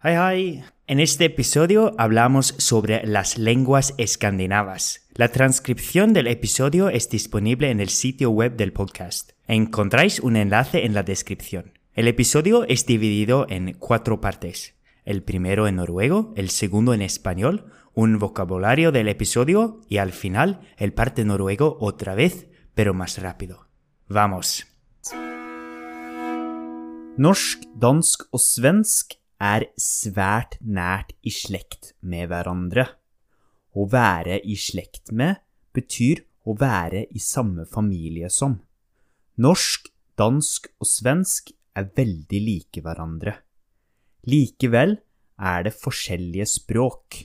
Hi, hi. En este episodio hablamos sobre las lenguas escandinavas. La transcripción del episodio es disponible en el sitio web del podcast. Encontráis un enlace en la descripción. El episodio es dividido en cuatro partes. El primero en noruego, el segundo en español, un vocabulario del episodio y al final el parte noruego otra vez, pero más rápido. Vamos. Norsk, dansk og svensk er svært nært i slekt med hverandre. Å være i slekt med betyr å være i samme familie som. Norsk, dansk og svensk er veldig like hverandre. Likevel er det forskjellige språk.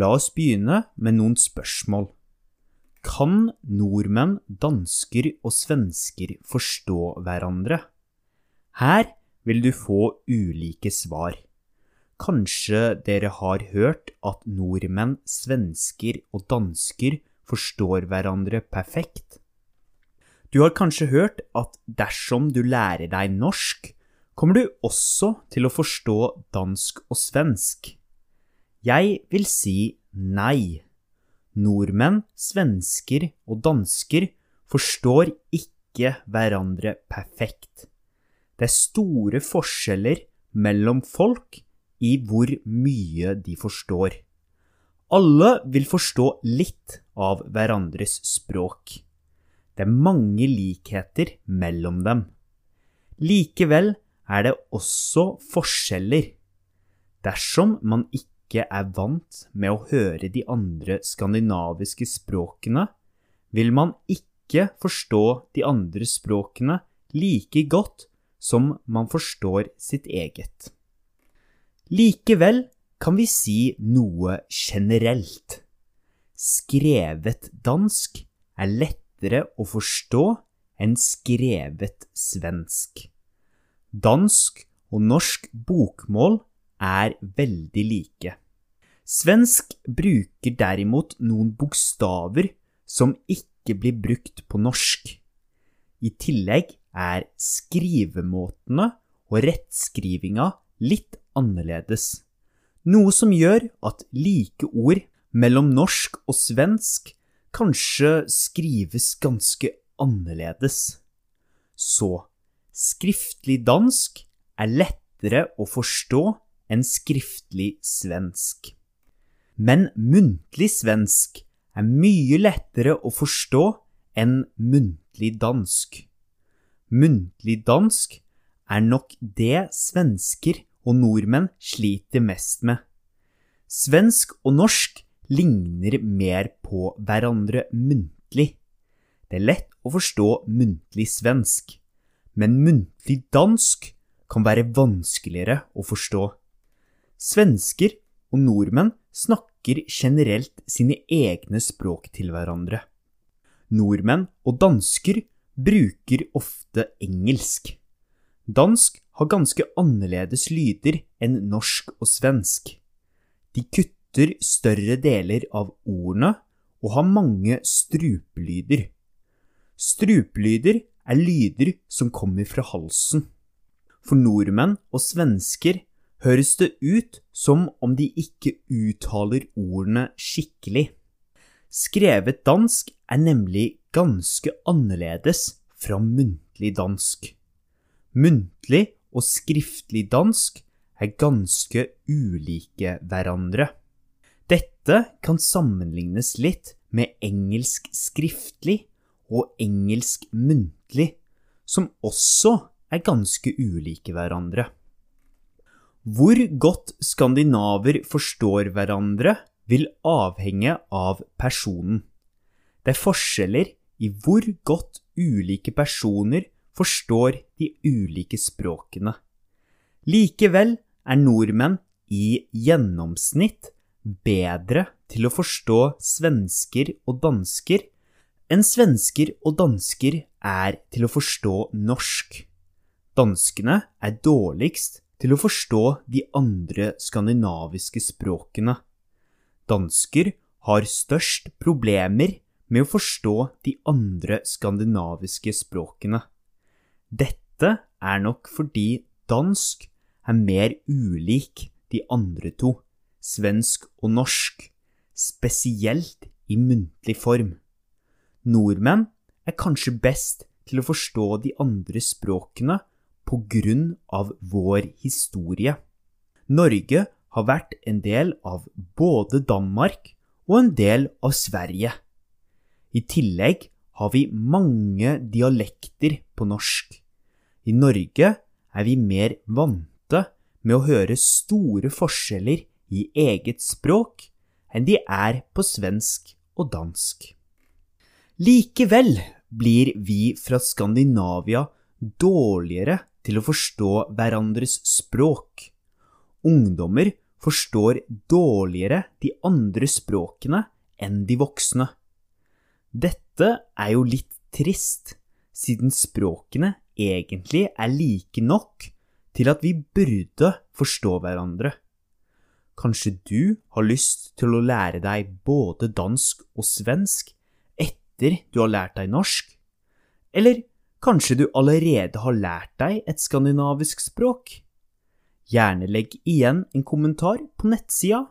La oss begynne med noen spørsmål. Kan nordmenn, dansker og svensker forstå hverandre? Her vil du få ulike svar. Kanskje dere har hørt at nordmenn, svensker og dansker forstår hverandre perfekt? Du har kanskje hørt at dersom du lærer deg norsk, kommer du også til å forstå dansk og svensk. Jeg vil si nei. Nordmenn, svensker og dansker forstår ikke hverandre perfekt. Det er store forskjeller mellom folk i hvor mye de forstår. Alle vil forstå litt av hverandres språk. Det er mange likheter mellom dem. Likevel er det også forskjeller. Dersom man ikke er vant med å høre de andre skandinaviske språkene, vil man ikke forstå de andre språkene like godt som man forstår sitt eget. Likevel kan vi si noe generelt. Skrevet dansk er lettere å forstå enn skrevet svensk. Dansk og norsk bokmål er veldig like. Svensk bruker derimot noen bokstaver som ikke blir brukt på norsk. I tillegg er skrivemåtene og rettskrivinga litt annerledes. Noe som gjør at like ord mellom norsk og svensk kanskje skrives ganske annerledes. Så skriftlig dansk er lettere å forstå enn skriftlig svensk. Men muntlig svensk er mye lettere å forstå enn muntlig dansk. Muntlig dansk er nok det svensker og nordmenn sliter mest med. Svensk og norsk ligner mer på hverandre muntlig. Det er lett å forstå muntlig svensk, men muntlig dansk kan være vanskeligere å forstå. Svensker og nordmenn snakker generelt sine egne språk til hverandre. Nordmenn og dansker bruker ofte engelsk. Dansk har ganske annerledes lyder enn norsk og svensk. De kutter større deler av ordene og har mange strupelyder. Strupelyder er lyder som kommer fra halsen. For nordmenn og svensker høres det ut som om de ikke uttaler ordene skikkelig. Skrevet dansk er nemlig ganske annerledes fra muntlig dansk. Muntlig og skriftlig dansk er ganske ulike hverandre. Dette kan sammenlignes litt med engelsk skriftlig og engelsk muntlig, som også er ganske ulike hverandre. Hvor godt skandinaver forstår hverandre, vil avhenge av personen. Det er forskjeller i hvor godt ulike personer forstår de ulike språkene. Likevel er nordmenn i gjennomsnitt bedre til å forstå svensker og dansker enn svensker og dansker er til å forstå norsk. Danskene er dårligst til å forstå de andre skandinaviske språkene. Dansker har størst problemer med å forstå de andre skandinaviske språkene. Dette er nok fordi dansk er mer ulik de andre to, svensk og norsk, spesielt i muntlig form. Nordmenn er kanskje best til å forstå de andre språkene på grunn av vår historie. Norge har vært en del av både Danmark og en del av Sverige. I tillegg har vi mange dialekter på norsk. I Norge er vi mer vante med å høre store forskjeller i eget språk enn de er på svensk og dansk. Likevel blir vi fra Skandinavia dårligere til å forstå hverandres språk. Ungdommer forstår dårligere de andre språkene enn de voksne. Dette er jo litt trist, siden språkene egentlig er like nok til at vi burde forstå hverandre. Kanskje du har lyst til å lære deg både dansk og svensk etter du har lært deg norsk? Eller kanskje du allerede har lært deg et skandinavisk språk? Gjerne legg igjen en kommentar på nettsida,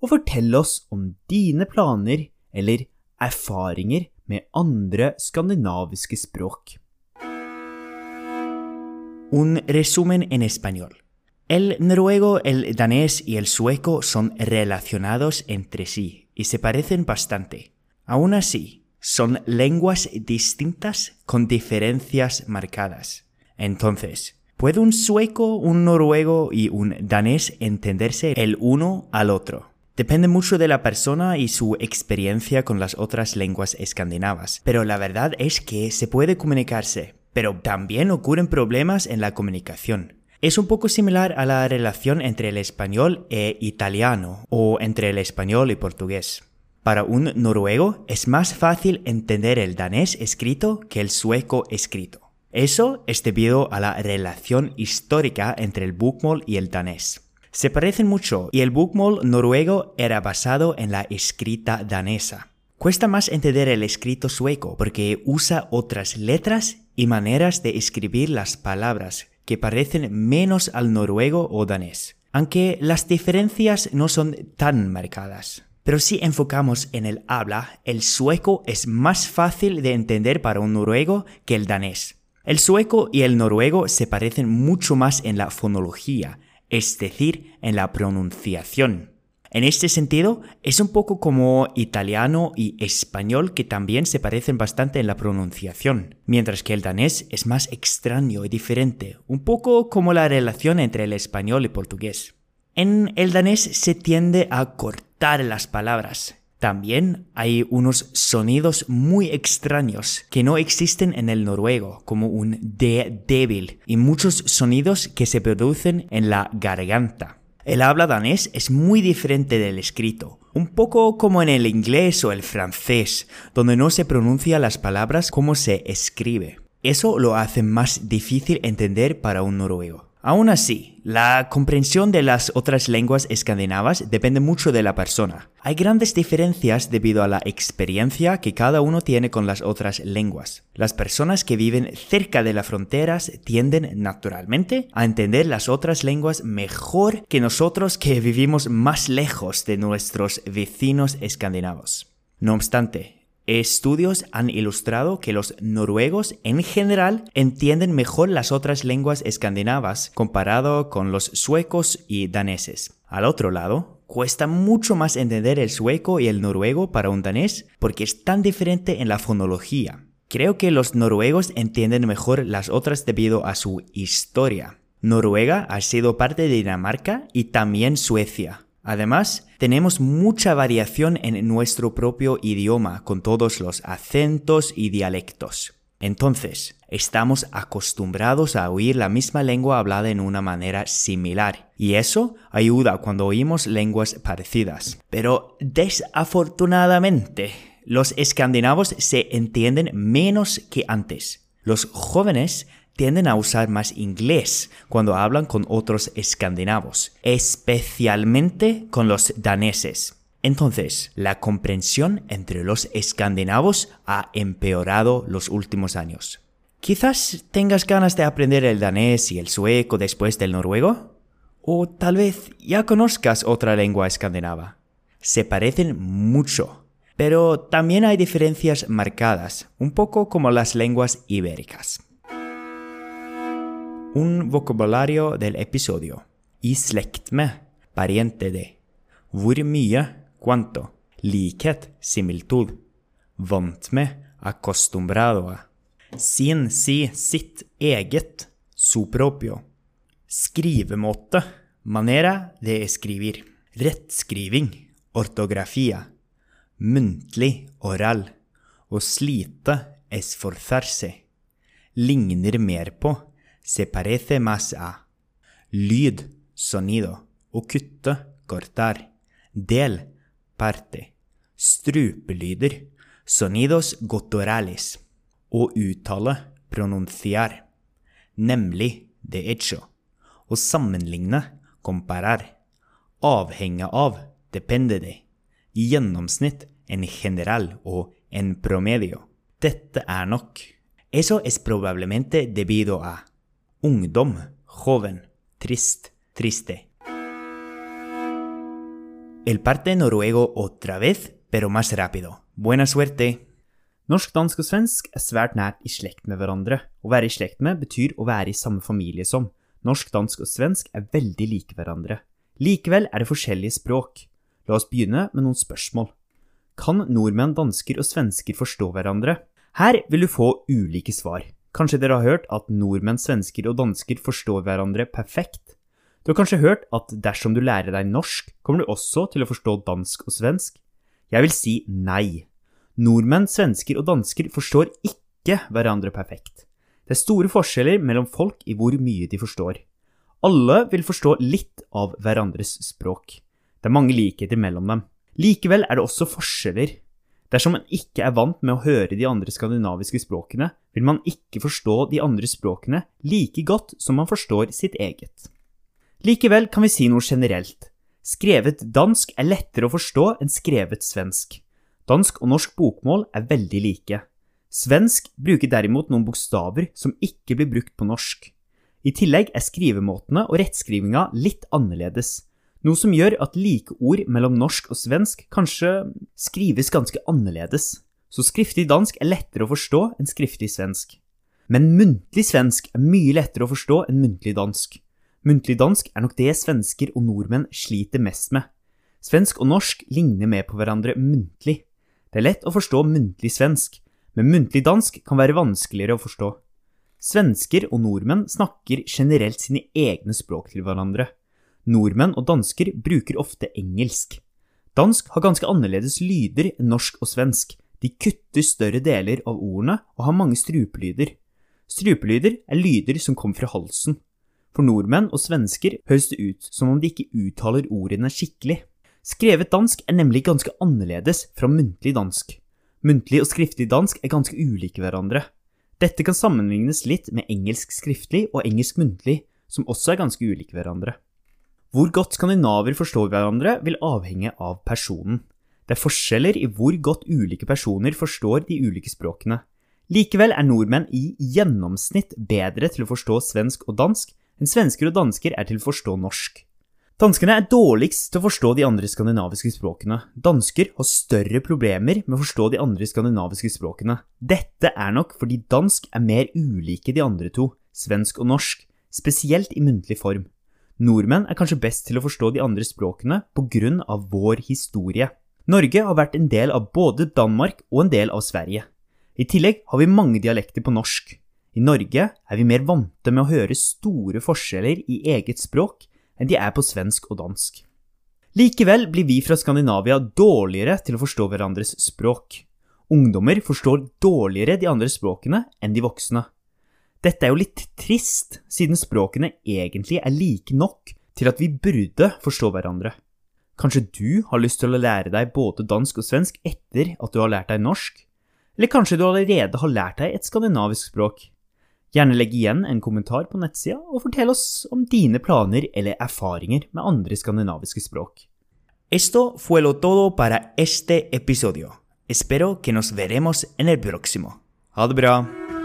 og fortell oss om dine planer eller erfaringer med andre skandinaviske. Un resumen en español. El noruego, el danés y el sueco son relacionados entre sí y se parecen bastante. Aún así, son lenguas distintas con diferencias marcadas. Entonces, ¿puede un sueco, un noruego y un danés entenderse el uno al otro? Depende mucho de la persona y su experiencia con las otras lenguas escandinavas, pero la verdad es que se puede comunicarse, pero también ocurren problemas en la comunicación. Es un poco similar a la relación entre el español e italiano o entre el español y portugués. Para un noruego es más fácil entender el danés escrito que el sueco escrito. Eso es debido a la relación histórica entre el bokmål y el danés. Se parecen mucho y el bokmål noruego era basado en la escrita danesa. Cuesta más entender el escrito sueco porque usa otras letras y maneras de escribir las palabras que parecen menos al noruego o danés, aunque las diferencias no son tan marcadas. Pero si enfocamos en el habla, el sueco es más fácil de entender para un noruego que el danés. El sueco y el noruego se parecen mucho más en la fonología, es decir, en la pronunciación. En este sentido, es un poco como italiano y español que también se parecen bastante en la pronunciación, mientras que el danés es más extraño y diferente, un poco como la relación entre el español y portugués. En el danés se tiende a cortar las palabras. También hay unos sonidos muy extraños que no existen en el noruego, como un D débil, y muchos sonidos que se producen en la garganta. El habla danés es muy diferente del escrito, un poco como en el inglés o el francés, donde no se pronuncia las palabras como se escribe. Eso lo hace más difícil entender para un noruego. Aún así, la comprensión de las otras lenguas escandinavas depende mucho de la persona. Hay grandes diferencias debido a la experiencia que cada uno tiene con las otras lenguas. Las personas que viven cerca de las fronteras tienden naturalmente a entender las otras lenguas mejor que nosotros que vivimos más lejos de nuestros vecinos escandinavos. No obstante, Estudios han ilustrado que los noruegos en general entienden mejor las otras lenguas escandinavas comparado con los suecos y daneses. Al otro lado, cuesta mucho más entender el sueco y el noruego para un danés porque es tan diferente en la fonología. Creo que los noruegos entienden mejor las otras debido a su historia. Noruega ha sido parte de Dinamarca y también Suecia. Además, tenemos mucha variación en nuestro propio idioma con todos los acentos y dialectos. Entonces, estamos acostumbrados a oír la misma lengua hablada en una manera similar, y eso ayuda cuando oímos lenguas parecidas. Pero desafortunadamente, los escandinavos se entienden menos que antes. Los jóvenes tienden a usar más inglés cuando hablan con otros escandinavos, especialmente con los daneses. Entonces, la comprensión entre los escandinavos ha empeorado los últimos años. Quizás tengas ganas de aprender el danés y el sueco después del noruego. O tal vez ya conozcas otra lengua escandinava. Se parecen mucho, pero también hay diferencias marcadas, un poco como las lenguas ibéricas. Un vocabulario del episodio. I slekt med, pariente de. Hvor mye, Quanto. Likhet, similtud. Vant med, acostumbrado. Sin, si, sitt, eget, su propio. Skrivemåte, manera de escribir. Rettskriving, ortografia. Muntlig, oral. Å slite, Esforferse. Ligner mer på, se parece más a. Lyd, sonido. Å kutte, cortar. Del, parte. Strupelyder, sonidos gutturales. Å uttale, pronunciar. Nemlig, de hecho. Å sammenligne, comparar. Avhenge av, depende de. I gjennomsnitt, en general og en promedio. Dette er nok. Eso es probablemente debido a ungdom, joven, trist, triste. El parte noruego otra vez, pero más rápido. Buena suerte! Norsk, dansk og svensk er svært nært i slekt med hverandre. Å være i slekt med betyr å være i samme familie som. Norsk, dansk og svensk er veldig like hverandre. Likevel er det forskjellige språk. La oss begynne med noen spørsmål. Kan nordmenn, dansker og svensker forstå hverandre? Her vil du få ulike svar. Kanskje dere har hørt at nordmenn, svensker og dansker forstår hverandre perfekt? Du har kanskje hørt at dersom du lærer deg norsk, kommer du også til å forstå dansk og svensk? Jeg vil si nei. Nordmenn, svensker og dansker forstår ikke hverandre perfekt. Det er store forskjeller mellom folk i hvor mye de forstår. Alle vil forstå litt av hverandres språk. Det er mange likheter mellom dem. Likevel er det også forskjeller. Dersom man ikke er vant med å høre de andre skandinaviske språkene, vil man ikke forstå de andre språkene like godt som man forstår sitt eget. Likevel kan vi si noe generelt. Skrevet dansk er lettere å forstå enn skrevet svensk. Dansk og norsk bokmål er veldig like. Svensk bruker derimot noen bokstaver som ikke blir brukt på norsk. I tillegg er skrivemåtene og rettskrivinga litt annerledes, noe som gjør at likeord mellom norsk og svensk kanskje skrives ganske annerledes. Så skriftlig dansk er lettere å forstå enn skriftlig svensk. Men muntlig svensk er mye lettere å forstå enn muntlig dansk. Muntlig dansk er nok det svensker og nordmenn sliter mest med. Svensk og norsk ligner mer på hverandre muntlig. Det er lett å forstå muntlig svensk, men muntlig dansk kan være vanskeligere å forstå. Svensker og nordmenn snakker generelt sine egne språk til hverandre. Nordmenn og dansker bruker ofte engelsk. Dansk har ganske annerledes lyder enn norsk og svensk. De kutter større deler av ordene og har mange strupelyder. Strupelyder er lyder som kommer fra halsen. For nordmenn og svensker høres det ut som om de ikke uttaler ordene skikkelig. Skrevet dansk er nemlig ganske annerledes fra muntlig dansk. Muntlig og skriftlig dansk er ganske ulike hverandre. Dette kan sammenlignes litt med engelsk skriftlig og engelsk muntlig, som også er ganske ulike hverandre. Hvor godt skandinaver forstår hverandre, vil avhenge av personen. Det er forskjeller i hvor godt ulike personer forstår de ulike språkene. Likevel er nordmenn i gjennomsnitt bedre til å forstå svensk og dansk enn svensker og dansker er til å forstå norsk. Danskene er dårligst til å forstå de andre skandinaviske språkene. Dansker har større problemer med å forstå de andre skandinaviske språkene. Dette er nok fordi dansk er mer ulike de andre to, svensk og norsk, spesielt i muntlig form. Nordmenn er kanskje best til å forstå de andre språkene av vår historie. Norge har vært en del av både Danmark og en del av Sverige. I tillegg har vi mange dialekter på norsk. I Norge er vi mer vante med å høre store forskjeller i eget språk enn de er på svensk og dansk. Likevel blir vi fra Skandinavia dårligere til å forstå hverandres språk. Ungdommer forstår dårligere de andre språkene enn de voksne. Dette er jo litt trist, siden språkene egentlig er like nok til at vi burde forstå hverandre. Kanskje du har lyst til å lære deg både dansk og svensk etter at du har lært deg norsk? Eller kanskje du allerede har lært deg et skandinavisk språk? Gjerne legg igjen en kommentar på nettsida, og fortell oss om dine planer eller erfaringer med andre skandinaviske språk. Esto fue lo todo para este episodio. Espero que nos veremos en el próximo. Ha det bra!